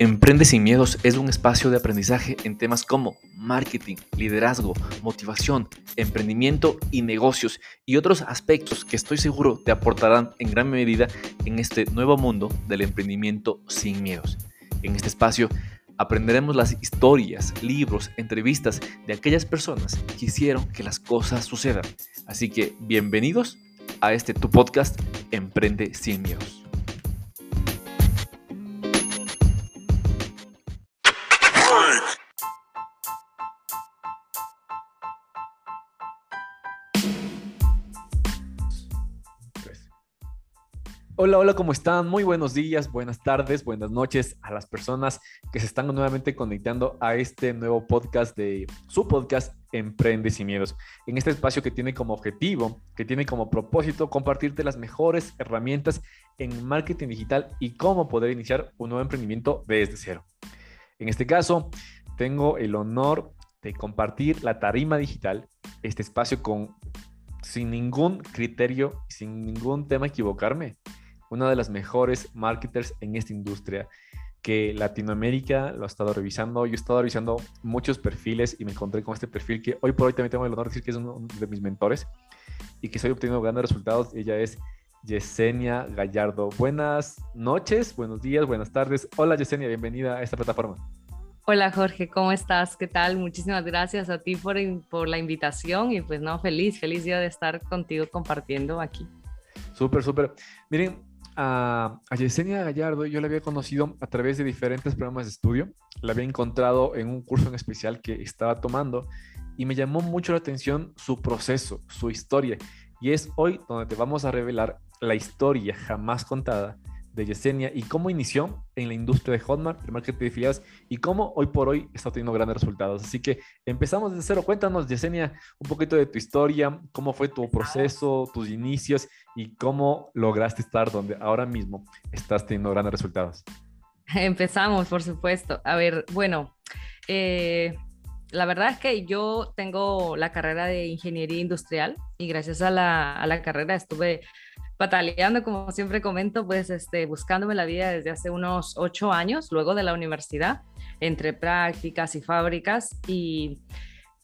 Emprende sin miedos es un espacio de aprendizaje en temas como marketing, liderazgo, motivación, emprendimiento y negocios y otros aspectos que estoy seguro te aportarán en gran medida en este nuevo mundo del emprendimiento sin miedos. En este espacio aprenderemos las historias, libros, entrevistas de aquellas personas que hicieron que las cosas sucedan. Así que bienvenidos a este tu podcast Emprende sin miedos. Hola, hola, ¿cómo están? Muy buenos días, buenas tardes, buenas noches a las personas que se están nuevamente conectando a este nuevo podcast de su podcast Emprende sin miedos. En este espacio que tiene como objetivo, que tiene como propósito compartirte las mejores herramientas en marketing digital y cómo poder iniciar un nuevo emprendimiento desde cero. En este caso, tengo el honor de compartir la tarima digital, este espacio con sin ningún criterio, sin ningún tema equivocarme, una de las mejores marketers en esta industria que Latinoamérica lo ha estado revisando. Yo he estado revisando muchos perfiles y me encontré con este perfil que hoy por hoy también tengo el honor de decir que es uno de mis mentores y que estoy obteniendo grandes resultados. Ella es Yesenia Gallardo. Buenas noches, buenos días, buenas tardes. Hola Yesenia, bienvenida a esta plataforma. Hola Jorge, ¿cómo estás? ¿Qué tal? Muchísimas gracias a ti por, por la invitación y pues no, feliz, feliz día de estar contigo compartiendo aquí. Súper, súper. Miren, a, Yesenia Gallardo yo la había conocido a través de diferentes programas de estudio. La había encontrado en un curso en especial que estaba tomando y me llamó mucho la atención su proceso, su historia. Y es hoy donde te vamos a revelar la historia jamás contada de Yesenia y cómo inició en la industria de Hotmart, el marketing de filiados, y cómo hoy por hoy está teniendo grandes resultados. Así que empezamos de cero. Cuéntanos, Yesenia, un poquito de tu historia, cómo fue tu proceso, tus inicios y cómo lograste estar donde ahora mismo estás teniendo grandes resultados. Empezamos, por supuesto. A ver, bueno, eh, la verdad es que yo tengo la carrera de ingeniería industrial y gracias a la, a la carrera estuve pataleando, como siempre comento, pues este, buscándome la vida desde hace unos ocho años, luego de la universidad, entre prácticas y fábricas y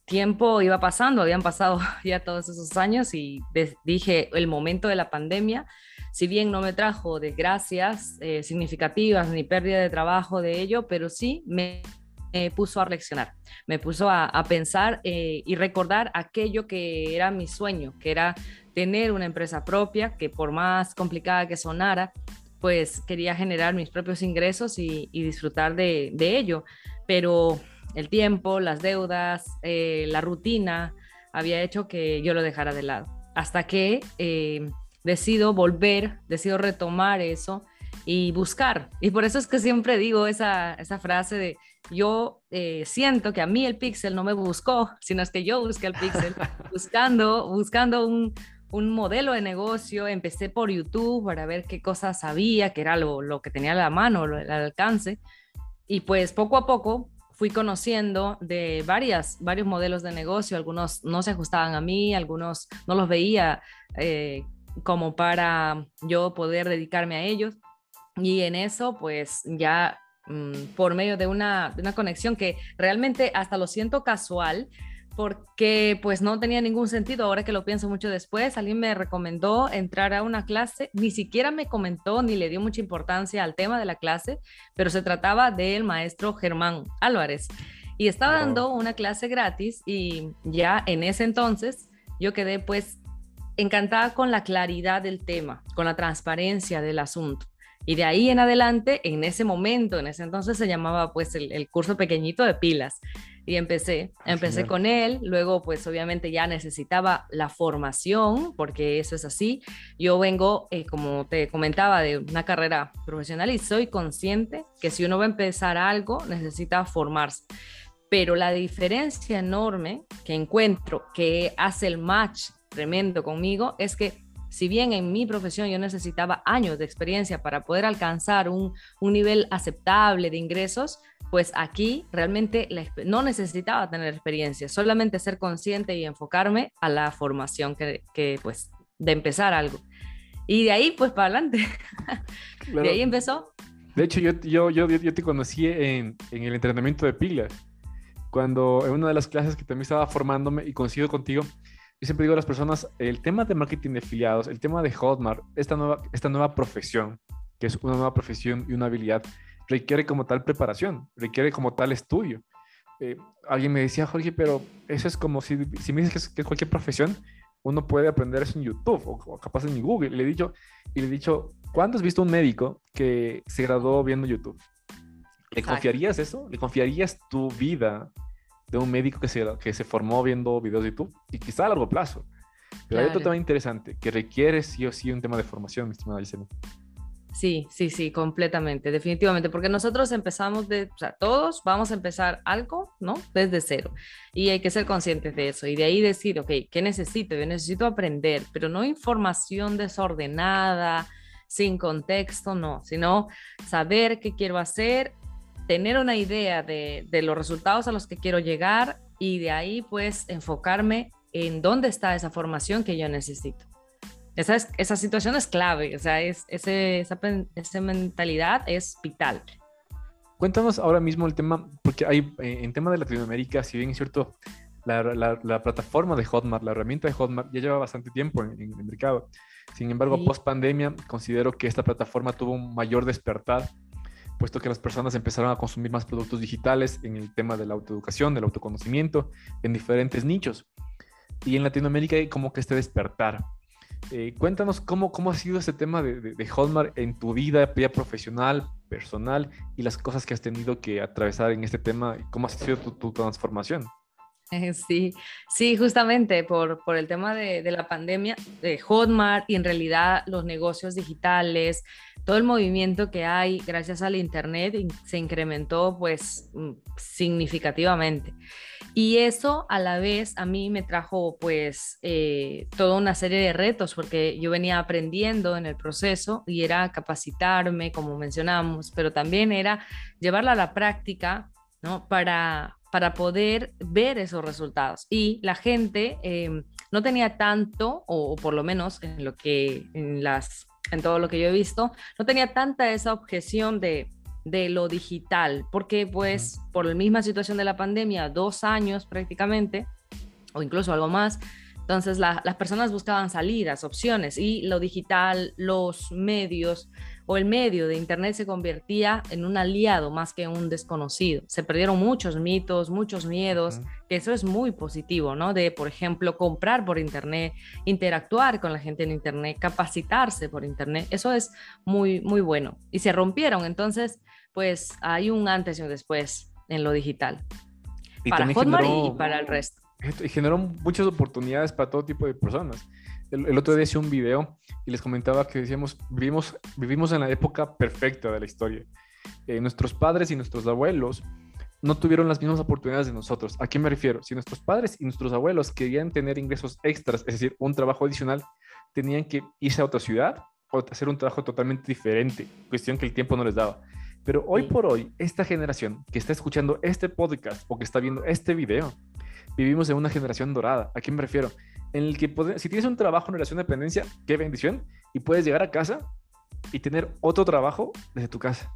tiempo iba pasando, habían pasado ya todos esos años y dije, el momento de la pandemia, si bien no me trajo desgracias eh, significativas ni pérdida de trabajo de ello, pero sí me puso a reflexionar, me puso a, pensar eh, y recordar aquello que era mi sueño, que era tener una empresa propia, que por más complicada que sonara, pues quería generar mis propios ingresos y, disfrutar de, ello. Pero el tiempo, las deudas, eh, la rutina había hecho que yo lo dejara de lado. Hasta que eh, decido volver, decido retomar eso y buscar. Y por eso es que siempre digo esa, esa frase de yo eh, siento que a mí el pixel no me buscó, sino es que yo busqué el pixel buscando, buscando un, un modelo de negocio, empecé por YouTube para ver qué cosas sabía, que era lo, lo que tenía a la mano, el alcance, y pues poco a poco fui conociendo de varias, varios modelos de negocio, algunos no se ajustaban a mí, algunos no los veía eh, como para yo poder dedicarme a ellos, y en eso pues ya mm, por medio de una, de una conexión que realmente hasta lo siento casual, porque pues no tenía ningún sentido. Ahora que lo pienso mucho después, alguien me recomendó entrar a una clase, ni siquiera me comentó ni le dio mucha importancia al tema de la clase, pero se trataba del maestro Germán Álvarez. Y estaba dando una clase gratis y ya en ese entonces yo quedé pues encantada con la claridad del tema, con la transparencia del asunto. Y de ahí en adelante, en ese momento, en ese entonces se llamaba pues el, el curso pequeñito de pilas y empecé, empecé con él, luego pues obviamente ya necesitaba la formación, porque eso es así. Yo vengo, eh, como te comentaba, de una carrera profesional y soy consciente que si uno va a empezar algo, necesita formarse. Pero la diferencia enorme que encuentro que hace el match tremendo conmigo es que si bien en mi profesión yo necesitaba años de experiencia para poder alcanzar un, un nivel aceptable de ingresos, pues aquí realmente no necesitaba tener experiencia, solamente ser consciente y enfocarme a la formación que, que pues, de empezar algo. Y de ahí, pues, para adelante. De ahí empezó. De hecho, yo, yo, yo, yo te conocí en, en, el entrenamiento de pilas, cuando en una de las clases que también estaba formándome y coincido contigo, yo siempre digo a las personas, el tema de marketing de afiliados, el tema de Hotmart, esta nueva, esta nueva profesión, que es una nueva profesión y una habilidad, requiere como tal preparación, requiere como tal estudio. Eh, alguien me decía, Jorge, pero eso es como si, si me dices que es, cualquier profesión, uno puede aprender eso en YouTube o, capaz en Google. Y le he dicho, y le he dicho, ¿cuándo has visto un médico que se graduó viendo YouTube? ¿Le confiarías eso? ¿Le confiarías tu vida de un médico que se, que se formó viendo videos de YouTube? Y quizá a largo plazo. Pero hay otro tema interesante que requiere sí o sí un tema de formación, mi estimada Gisela. Sí, sí, sí, completamente, definitivamente, porque nosotros empezamos de, o sea, todos vamos a empezar algo, ¿no? Desde cero. Y hay que ser conscientes de eso y de ahí decir, ok, ¿qué necesito? Yo necesito aprender, pero no información desordenada, sin contexto, no, sino saber qué quiero hacer, tener una idea de, de los resultados a los que quiero llegar y de ahí pues enfocarme en dónde está esa formación que yo necesito. Esa, esa situación es clave, o sea, es, ese, esa, esa mentalidad es vital. Cuéntanos ahora mismo el tema, porque hay eh, en tema de Latinoamérica, si bien es cierto, la, la, plataforma de Hotmart, la herramienta de Hotmart ya lleva bastante tiempo en, el mercado. Sin embargo, post pandemia, considero que esta plataforma tuvo un mayor despertar, puesto que las personas empezaron a consumir más productos digitales en el tema de la autoeducación, del autoconocimiento, en diferentes nichos. Y en Latinoamérica hay como que este despertar. Eh, cuéntanos cómo, cómo ha sido ese tema de, de, Hotmart en tu vida, vida profesional, personal y las cosas que has tenido que atravesar en este tema y cómo ha sido tu, transformación. Sí, sí, justamente por, por el tema de, de, la pandemia, de Hotmart y en realidad los negocios digitales, todo el movimiento que hay gracias al Internet se incrementó pues mm, significativamente. Y eso a la vez a mí me trajo pues eh, toda una serie de retos porque yo venía aprendiendo en el proceso y era capacitarme, como mencionamos, pero también era llevarla a la práctica, ¿no? Para, para poder ver esos resultados. Y la gente eh, no tenía tanto, o, por lo menos en lo que, en las, en todo lo que yo he visto, no tenía tanta esa objeción de de lo digital, porque pues por la misma situación de la pandemia, dos años prácticamente, o incluso algo más, entonces las personas buscaban salidas, opciones, y lo digital, los medios o el medio de Internet se convertía en un aliado más que un desconocido. Se perdieron muchos mitos, muchos miedos, que eso es muy positivo, ¿no? De, por ejemplo, comprar por Internet, interactuar con la gente en Internet, capacitarse por Internet, eso es muy, muy bueno. Y se rompieron, entonces pues hay un antes y un después en lo digital. para Hotmart y para el resto. Y generó muchas oportunidades para todo tipo de personas. El, otro día hice un video y les comentaba que decíamos, vivimos, vivimos en la época perfecta de la historia. Eh, nuestros padres y nuestros abuelos no tuvieron las mismas oportunidades de nosotros. ¿A qué me refiero? Si nuestros padres y nuestros abuelos querían tener ingresos extras, es decir, un trabajo adicional, tenían que irse a otra ciudad o hacer un trabajo totalmente diferente, cuestión que el tiempo no les daba. Pero hoy por hoy, esta generación que está escuchando este podcast o que está viendo este video, vivimos en una generación dorada. ¿A qué me refiero? En el que si tienes un trabajo en relación de dependencia, qué bendición, y puedes llegar a casa y tener otro trabajo desde tu casa.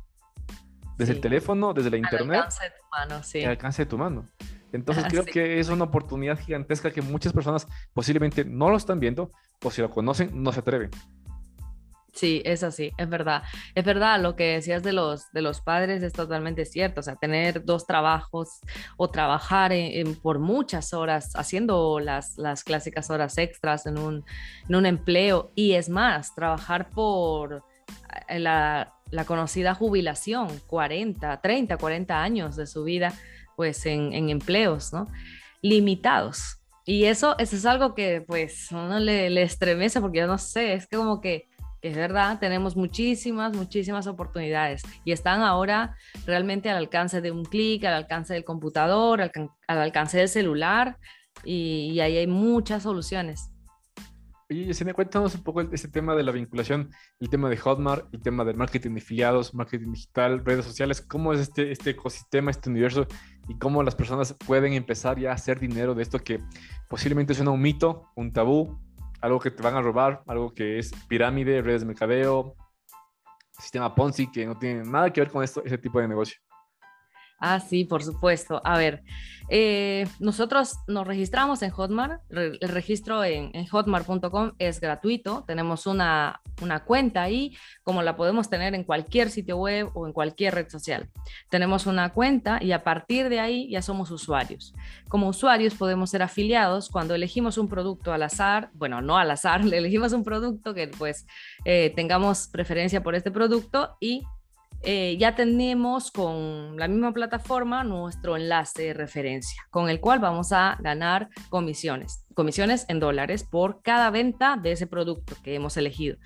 Desde el teléfono, desde la internet. Al alcance de tu mano, sí. Al alcance de tu mano. Entonces creo que es una oportunidad gigantesca que muchas personas posiblemente no lo están viendo o si lo conocen no se atreven. Sí, es así, es verdad. Es verdad, lo que decías de los, de los padres es totalmente cierto. O sea, tener dos trabajos o trabajar por muchas horas haciendo las, las clásicas horas extras en un, en un empleo y es más, trabajar por eh, la, la, conocida jubilación, 40, 30, 40 años de su vida, pues en, en empleos, ¿no? Limitados. Y eso, eso es algo que pues uno le, le estremece porque yo no sé, es que como que es verdad, tenemos muchísimas, muchísimas oportunidades y están ahora realmente al alcance de un clic, al alcance del computador, al, alcance del celular y, ahí hay muchas soluciones. Y me cuéntanos un poco ese tema de la vinculación, el tema de Hotmart, el tema del marketing de afiliados, marketing digital, redes sociales, cómo es este, este ecosistema, este universo y cómo las personas pueden empezar ya a hacer dinero de esto que posiblemente suena un mito, un tabú, algo que te van a robar, algo que es pirámide, redes de mercadeo, sistema Ponzi que no tiene nada que ver con esto, ese tipo de negocio. Ah, sí, por supuesto. A ver, eh, nosotros nos registramos en Hotmart. el registro en, hotmart.com es gratuito. Tenemos una, una, cuenta ahí, como la podemos tener en cualquier sitio web o en cualquier red social. Tenemos una cuenta y a partir de ahí ya somos usuarios. Como usuarios podemos ser afiliados cuando elegimos un producto al azar. Bueno, no al azar, le elegimos un producto que pues eh, tengamos preferencia por este producto y eh, ya tenemos con la misma plataforma nuestro enlace de referencia, con el cual vamos a ganar comisiones, comisiones en dólares por cada venta de ese producto que hemos elegido.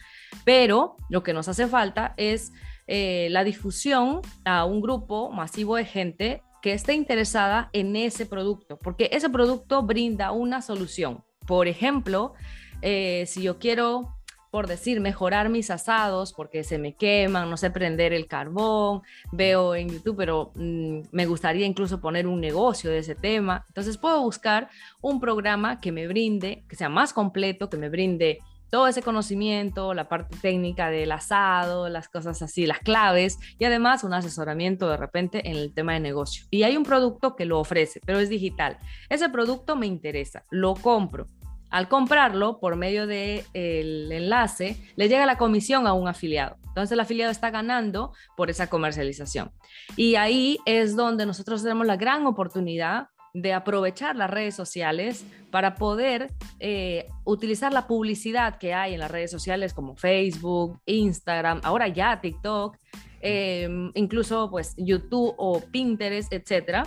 Pero lo que nos hace falta es eh, la difusión a un grupo masivo de gente que esté interesada en ese producto, porque ese producto brinda una solución. Por ejemplo, eh, si yo quiero por decir, mejorar mis asados porque se me queman, no sé prender el carbón, veo en YouTube, pero mm, me gustaría incluso poner un negocio de ese tema. Entonces puedo buscar un programa que me brinde, que sea más completo, que me brinde todo ese conocimiento, la parte técnica del asado, las cosas así, las claves y además un asesoramiento de repente en el tema de negocio. Y hay un producto que lo ofrece, pero es digital. Ese producto me interesa, lo compro al comprarlo por medio del enlace, le llega la comisión a un afiliado. Entonces el afiliado está ganando por esa comercialización. Y ahí es donde nosotros tenemos la gran oportunidad de aprovechar las redes sociales para poder eh, utilizar la publicidad que hay en las redes sociales como Facebook, Instagram, ahora ya TikTok, em, incluso pues YouTube o Pinterest, etcétera.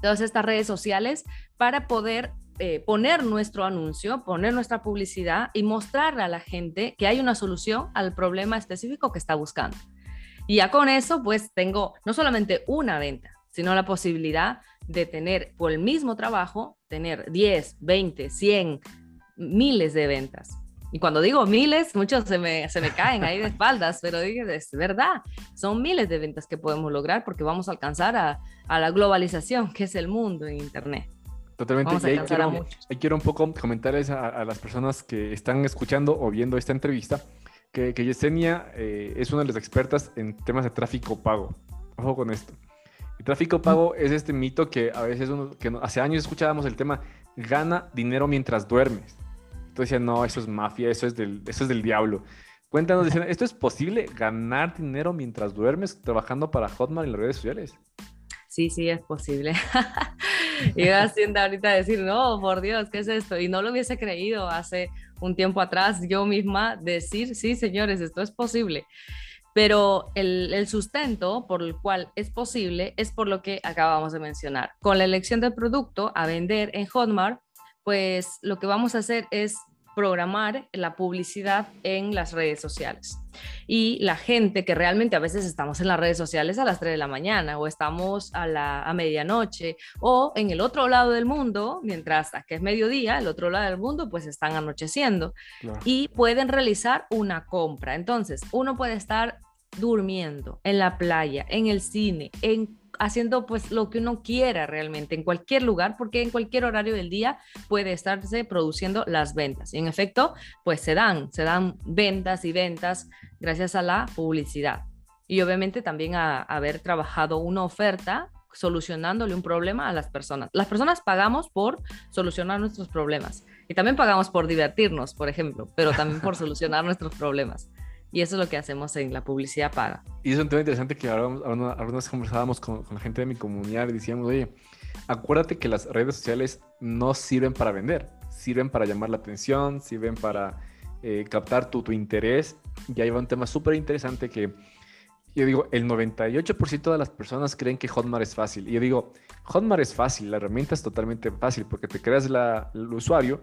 Todas estas redes sociales para poder eh, poner nuestro anuncio, poner nuestra publicidad y mostrarle a la gente que hay una solución al problema específico que está buscando. Y ya con eso, pues tengo no solamente una venta, sino la posibilidad de tener por el mismo trabajo, tener 10, 20, 100, miles de ventas. Y cuando digo miles, muchos se me, se me caen ahí de espaldas, pero es verdad, son miles de ventas que podemos lograr porque vamos a alcanzar a, a la globalización, que es el mundo en Internet. Totalmente. Y ahí quiero, un poco comentarles a, las personas que están escuchando o viendo esta entrevista que, que Yesenia eh, es una de las expertas en temas de tráfico pago. Ojo con esto. El tráfico pago es este mito que a veces uno, que hace años escuchábamos el tema gana dinero mientras duermes. Entonces decían, no, eso es mafia, eso es del, eso es del diablo. Cuéntanos, ¿esto es posible ganar dinero mientras duermes trabajando para Hotmart en las redes sociales? Sí, sí, es posible. Iba haciendo ahorita decir, no, por Dios, ¿qué es esto? Y no lo hubiese creído hace un tiempo atrás yo misma decir, sí, señores, esto es posible. Pero el, el, sustento por el cual es posible es por lo que acabamos de mencionar. Con la elección del producto a vender en Hotmart, pues lo que vamos a hacer es programar la publicidad en las redes sociales. Y la gente que realmente a veces estamos en las redes sociales a las 3 de la mañana o estamos a, la, a medianoche o en el otro lado del mundo, mientras que es mediodía, el otro lado del mundo pues están anocheciendo y pueden realizar una compra. Entonces, uno puede estar durmiendo en la playa, en el cine, en haciendo pues lo que uno quiera realmente en cualquier lugar, porque en cualquier horario del día puede estarse produciendo las ventas. Y en efecto, pues se dan, se dan ventas y ventas gracias a la publicidad. Y obviamente también a, haber trabajado una oferta solucionándole un problema a las personas. Las personas pagamos por solucionar nuestros problemas y también pagamos por divertirnos, por ejemplo, pero también por solucionar nuestros problemas. Y eso es lo que hacemos en la publicidad paga. Y es un tema interesante que algunas conversábamos con, la gente de mi comunidad y decíamos, oye, acuérdate que las redes sociales no sirven para vender, sirven para llamar la atención, sirven para eh, captar tu, tu, interés. Y ahí va un tema súper interesante que yo digo, el 98% de las personas creen que Hotmart es fácil. Y yo digo, Hotmart es fácil, la herramienta es totalmente fácil porque te creas la, el usuario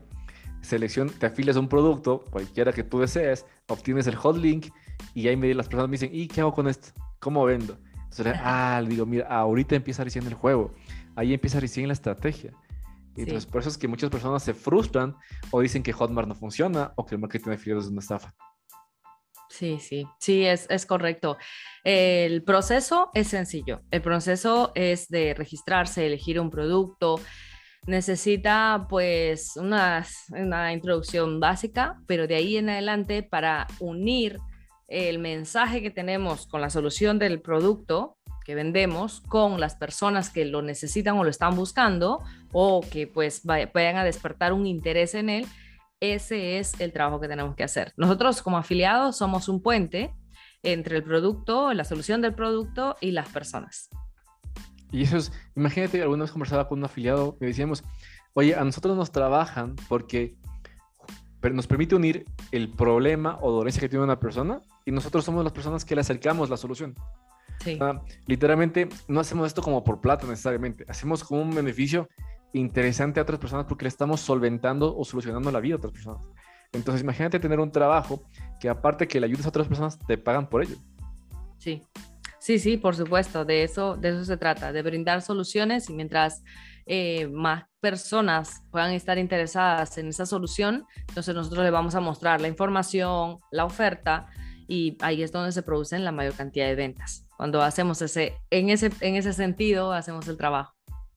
selección, te afilias a un producto, cualquiera que tú desees, obtienes el hot link y ahí me, las personas me dicen, ¿y qué hago con esto? ¿Cómo vendo? Entonces, ah, digo, mira, ahorita empieza recién el juego, ahí empieza recién la estrategia. Y entonces, por eso es que muchas personas se frustran o dicen que Hotmart no funciona o que el marketing de afiliados es una estafa. Sí, sí, sí, es, es correcto. El proceso es sencillo. El proceso es de registrarse, elegir un producto, necesita pues una, una, introducción básica, pero de ahí en adelante para unir el mensaje que tenemos con la solución del producto que vendemos con las personas que lo necesitan o lo están buscando o que pues vayan a despertar un interés en él, ese es el trabajo que tenemos que hacer. Nosotros como afiliados somos un puente entre el producto, la solución del producto y las personas. Y eso es, imagínate, alguna vez conversaba con un afiliado y decíamos, oye, a nosotros nos trabajan porque nos permite unir el problema o dolencia que tiene una persona y nosotros somos las personas que le acercamos la solución. literalmente no hacemos esto como por plata necesariamente, hacemos como un beneficio interesante a otras personas porque le estamos solventando o solucionando la vida a otras personas. Entonces imagínate tener un trabajo que aparte que le ayudes a otras personas, te pagan por ello. Sí, sí, sí, por supuesto, de eso, de eso se trata, de brindar soluciones y mientras eh, más personas puedan estar interesadas en esa solución, entonces nosotros le vamos a mostrar la información, la oferta y ahí es donde se producen la mayor cantidad de ventas. Cuando hacemos ese, en ese, en ese sentido, hacemos el trabajo.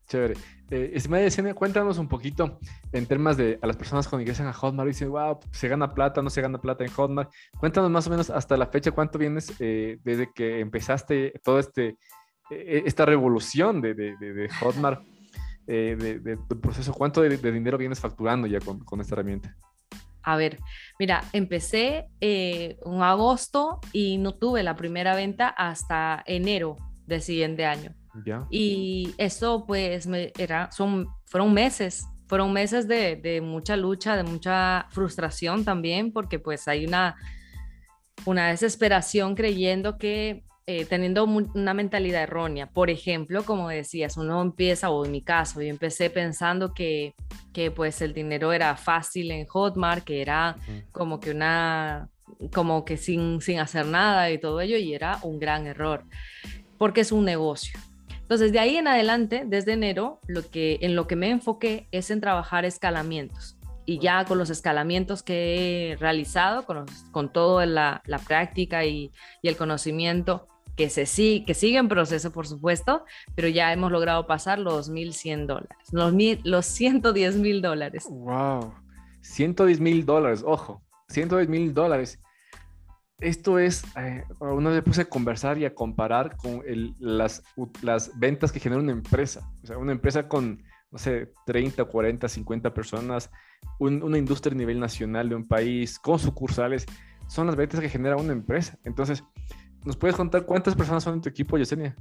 Chévere. Eh, estimada cuéntanos un poquito en temas de a las personas cuando ingresan a Hotmart y dicen, wow, se gana plata, no se gana plata en Hotmart. Cuéntanos más o menos hasta la fecha, cuánto vienes eh, desde que empezaste todo este, eh, esta revolución de, de, de Hotmart, eh, de, proceso, cuánto de, dinero vienes facturando ya con, con esta herramienta. A ver, mira, empecé en agosto y no tuve la primera venta hasta enero del siguiente año. Y eso pues me, era, son, fueron meses, fueron meses de, de, mucha lucha, de mucha frustración también, porque pues hay una, una desesperación creyendo que eh, teniendo una mentalidad errónea. Por ejemplo, como decías, uno empieza, o en mi caso, yo empecé pensando que, que pues el dinero era fácil en Hotmart, que era como que una como que sin, sin hacer nada y todo ello, y era un gran error, porque es un negocio. Entonces, de ahí en adelante, desde enero, lo que, en lo que me enfoqué es en trabajar escalamientos. Y ya con los escalamientos que he realizado, con, con toda la, la práctica y, y, el conocimiento, que, se, sí, que sigue en proceso, por supuesto, pero ya hemos logrado pasar los 1.100 dólares, los, los 110 mil dólares. ¡Wow! 110 mil dólares, ojo, 110 mil dólares esto es, eh, una vez puse a conversar y a comparar con las, las ventas que genera una empresa. O sea, una empresa con, no sé, 30, 40, 50 personas, una industria a nivel nacional de un país, con sucursales, son las ventas que genera una empresa. Entonces, ¿nos puedes contar cuántas personas son en tu equipo, Yesenia?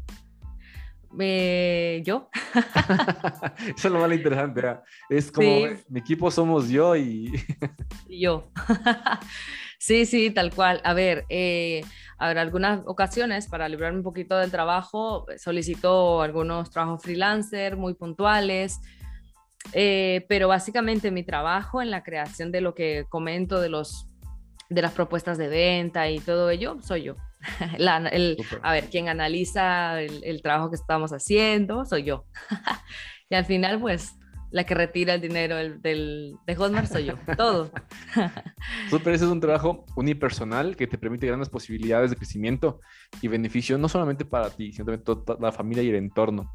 Eh, yo. Eso es lo más interesante. Es como mi equipo somos yo y. yo. Sí, sí, tal cual. A ver, eh, algunas ocasiones para librarme un poquito del trabajo, solicito algunos trabajos freelancer muy puntuales, eh, pero básicamente mi trabajo en la creación de lo que comento, de, los, de las propuestas de venta y todo ello, soy yo. a ver, quien analiza el, el trabajo que estamos haciendo, soy yo. y al final, pues la que retira el dinero del, de Hotmart soy yo, todo. Súper, ese es un trabajo unipersonal que te permite grandes posibilidades de crecimiento y beneficio, no solamente para ti, sino también toda la familia y el entorno.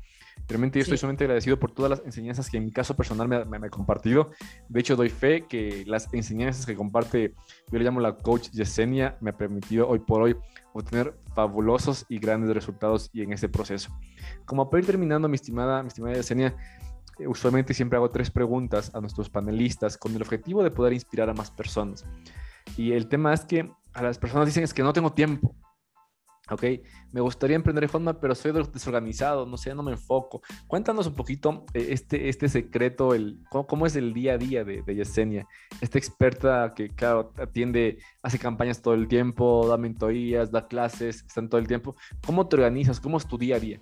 Realmente yo estoy sumamente agradecido por todas las enseñanzas que en mi caso personal me, me, ha compartido. De hecho, doy fe que las enseñanzas que comparte, yo le llamo la coach Yesenia, me ha permitido hoy por hoy obtener fabulosos y grandes resultados y en ese proceso. Como para ir terminando, mi estimada, mi estimada Yesenia, usualmente siempre hago tres preguntas a nuestros panelistas con el objetivo de poder inspirar a más personas. Y el tema es que a las personas dicen es que no tengo tiempo. Ok, me gustaría emprender en forma, pero soy desorganizado, no sé, no me enfoco. Cuéntanos un poquito eh, este, este secreto, el, cómo, es el día a día de, de, Yesenia, esta experta que, claro, atiende, hace campañas todo el tiempo, da mentorías, da clases, están todo el tiempo. ¿Cómo te organizas? ¿Cómo es tu día a día?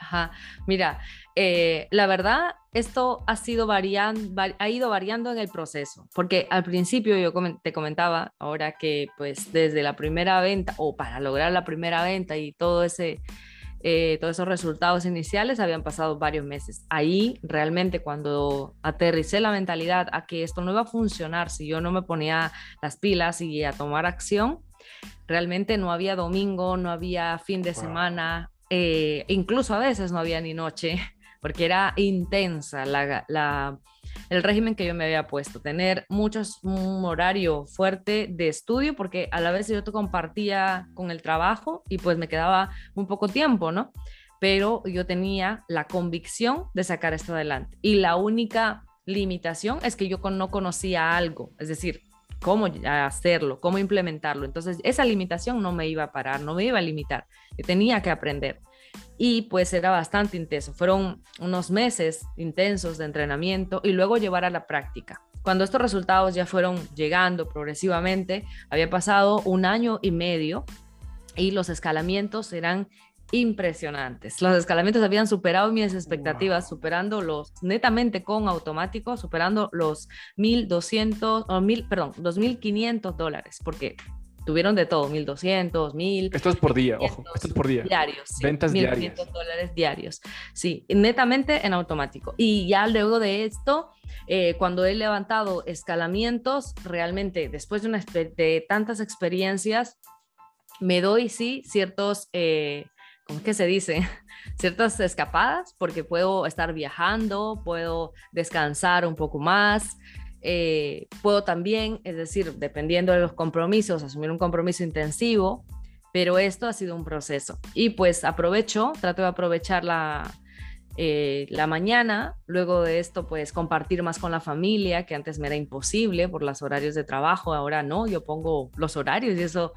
Ajá. Mira, eh, la verdad, esto ha, sido variando, ha ido variando en el proceso, porque al principio yo te comentaba ahora que pues desde la primera venta o para lograr la primera venta y todo ese, eh, todos esos resultados iniciales habían pasado varios meses. Ahí realmente cuando aterricé la mentalidad a que esto no iba a funcionar si yo no me ponía las pilas y a tomar acción, realmente no había domingo, no había fin de semana, eh, incluso a veces no había ni noche porque era intensa la, el régimen que yo me había puesto, tener muchos, un horario fuerte de estudio, porque a la vez yo te compartía con el trabajo y pues me quedaba un poco tiempo, ¿no? Pero yo tenía la convicción de sacar esto adelante. Y la única limitación es que yo no conocía algo, es decir, cómo hacerlo, cómo implementarlo. Entonces, esa limitación no me iba a parar, no me iba a limitar, yo tenía que aprender. Y pues era bastante intenso, fueron unos meses intensos de entrenamiento y luego llevar a la práctica. Cuando estos resultados ya fueron llegando progresivamente, había pasado un año y medio y los escalamientos eran impresionantes. Los escalamientos habían superado mis expectativas, superando los netamente con automático, superando los 1.200, o mil, perdón, 2.500 dólares, porque tuvieron de todo, 1.200, 1.000. Esto es por día, ojo, esto es por día. Diarios. Ventas diarias. dólares diarios, sí, netamente en automático. Y ya luego de esto, eh, cuando he levantado escalamientos, realmente después de, una, de tantas experiencias, me doy, sí, ciertos... Eh, ¿cómo es que se dice? Ciertas escapadas, porque puedo estar viajando, puedo descansar un poco más, eh, puedo también, es decir, dependiendo de los compromisos, asumir un compromiso intensivo, pero esto ha sido un proceso. Y pues aprovecho, trato de aprovechar la, eh, la mañana, luego de esto pues compartir más con la familia, que antes me era imposible por los horarios de trabajo, ahora no, yo pongo los horarios y eso,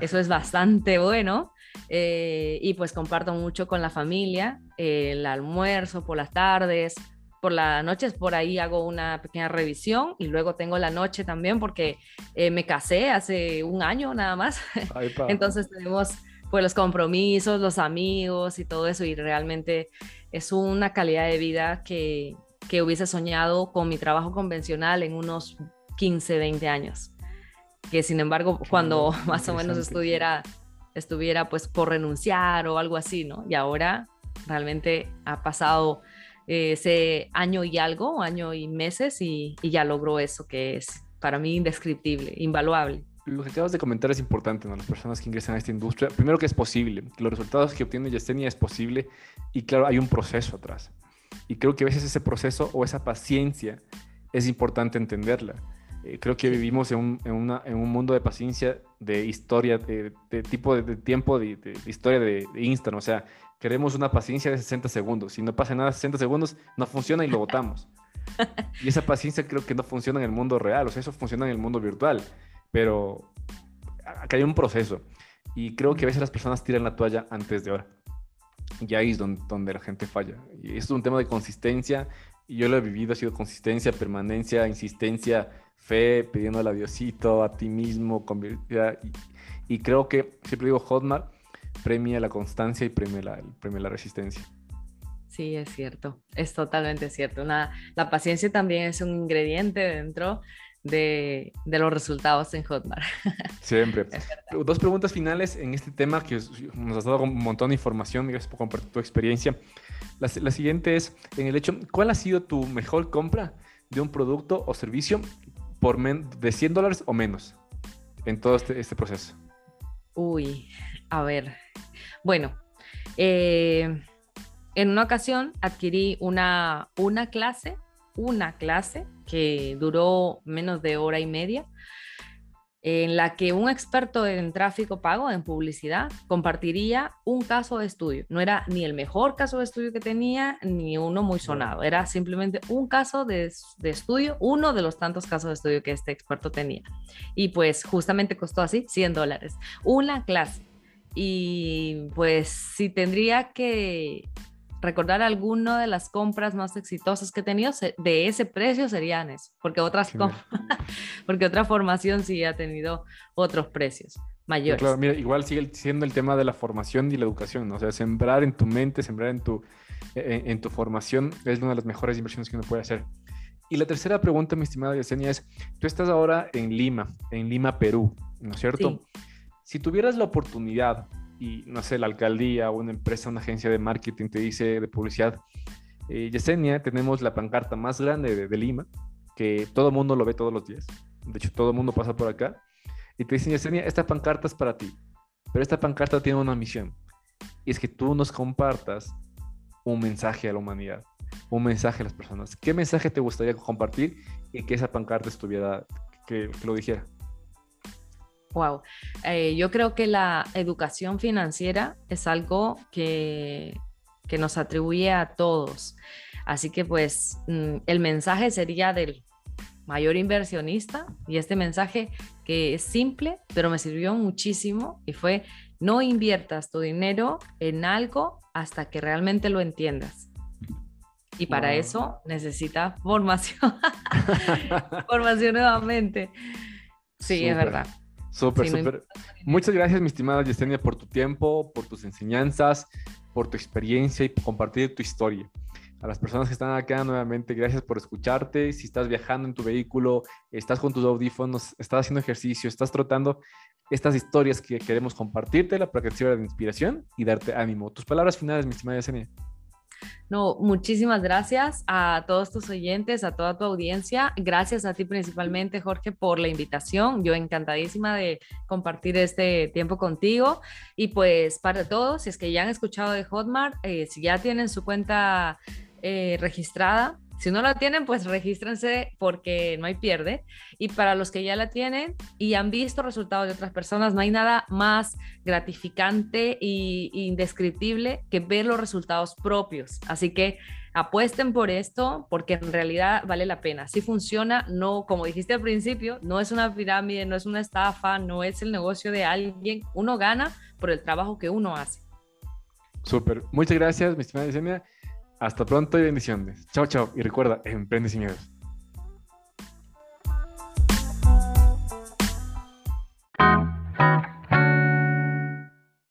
eso es bastante bueno. Eh, y pues comparto mucho con la familia, eh, el almuerzo por las tardes, por las noches por ahí hago una pequeña revisión y luego tengo la noche también porque eh, me casé hace un año nada más. Entonces tenemos pues los compromisos, los amigos y todo eso y realmente es una calidad de vida que, que hubiese soñado con mi trabajo convencional en unos 15, 20 años. Que sin embargo, cuando más o menos estuviera estuviera pues por renunciar o algo así, ¿no? Y ahora realmente ha pasado eh, ese año y algo, año y meses y, ya logró eso que es para mí indescriptible, invaluable. Lo que acabas de comentar es importante, ¿no? Las personas que ingresan a esta industria, primero que es posible, los resultados que obtiene Yesenia es posible y claro, hay un proceso atrás. Y creo que a veces ese proceso o esa paciencia es importante entenderla. Eh, creo que vivimos en un, en, una, en un, mundo de paciencia, de historia, de, tipo de, tiempo, de, historia de, Instagram. O sea, queremos una paciencia de 60 segundos. Si no pasa nada 60 segundos, no funciona y lo votamos. y esa paciencia creo que no funciona en el mundo real. O sea, eso funciona en el mundo virtual. Pero acá hay un proceso. Y creo que a veces las personas tiran la toalla antes de ahora. Y ahí es donde, donde la gente falla. Y esto es un tema de consistencia. Y yo lo he vivido, ha sido consistencia, permanencia, insistencia, fe, pidiéndole a Diosito, a ti mismo, y, y, creo que, siempre digo, Hotmart premia la constancia y premia la, premia la resistencia. Sí, es cierto, es totalmente cierto. Una, la paciencia también es un ingrediente dentro de, de, los resultados en Hotmart. Siempre. Dos preguntas finales en este tema que nos has dado un montón de información, gracias por compartir tu experiencia. La, la, siguiente es, en el hecho, ¿cuál ha sido tu mejor compra de un producto o servicio por de 100 dólares o menos en todo este, este, proceso? Uy, a ver. Bueno, eh, en una ocasión adquirí una, una clase, una clase que duró menos de hora y media en la que un experto en tráfico pago, en publicidad, compartiría un caso de estudio. No era ni el mejor caso de estudio que tenía, ni uno muy sonado. Era simplemente un caso de, estudio, uno de los tantos casos de estudio que este experto tenía. Y pues justamente costó así 100 dólares. Una clase. Y pues si tendría que recordar alguna de las compras más exitosas que he tenido de ese precio serían eso, porque otras porque otra formación sí ha tenido otros precios mayores. Claro, mira, igual sigue siendo el tema de la formación y la educación, ¿no? o sea, sembrar en tu mente, sembrar en tu, en, tu formación es una de las mejores inversiones que uno puede hacer. Y la tercera pregunta, mi estimada Yesenia, es, tú estás ahora en Lima, en Lima, Perú, ¿no es cierto? Si tuvieras la oportunidad y no sé, la alcaldía o una empresa, una agencia de marketing te dice de publicidad, eh, Yesenia, tenemos la pancarta más grande de, Lima, que todo el mundo lo ve todos los días. De hecho, todo el mundo pasa por acá. Y te dicen, Yesenia, esta pancarta es para ti. Pero esta pancarta tiene una misión. Y es que tú nos compartas un mensaje a la humanidad, un mensaje a las personas. ¿Qué mensaje te gustaría compartir y que esa pancarta estuviera, que, que lo dijera? Wow, eh, yo creo que la educación financiera es algo que, que nos atribuye a todos. Así que pues mm, el mensaje sería del mayor inversionista y este mensaje que es simple, pero me sirvió muchísimo y fue no inviertas tu dinero en algo hasta que realmente lo entiendas. Y para eso necesita formación. formación nuevamente. Sí, es verdad. Súper, súper. Muchas gracias, mi estimada Yesenia, por tu tiempo, por tus enseñanzas, por tu experiencia y por compartir tu historia. A las personas que están acá nuevamente, gracias por escucharte. Si estás viajando en tu vehículo, estás con tus audífonos, estás haciendo ejercicio, estás trotando, estas historias que queremos compartirte para que de inspiración y darte ánimo. Tus palabras finales, mi estimada Yesenia. No, muchísimas gracias a todos tus oyentes, a toda tu audiencia. Gracias a ti principalmente, Jorge, por la invitación. Yo encantadísima de compartir este tiempo contigo. Y pues para todos, si es que ya han escuchado de Hotmart, eh, si ya tienen su cuenta eh, registrada, si no la tienen, pues regístrense porque no hay pierde. Y para los que ya la tienen y han visto resultados de otras personas, no hay nada más gratificante e indescriptible que ver los resultados propios. Así que apuesten por esto porque en realidad vale la pena. Si funciona, no, como dijiste al principio, no es una pirámide, no es una estafa, no es el negocio de alguien. Uno gana por el trabajo que uno hace. Súper. Muchas gracias, mi estimada Yesenia. Hasta pronto y bendiciones. Chao, chao. Y recuerda, emprendes sin miedos.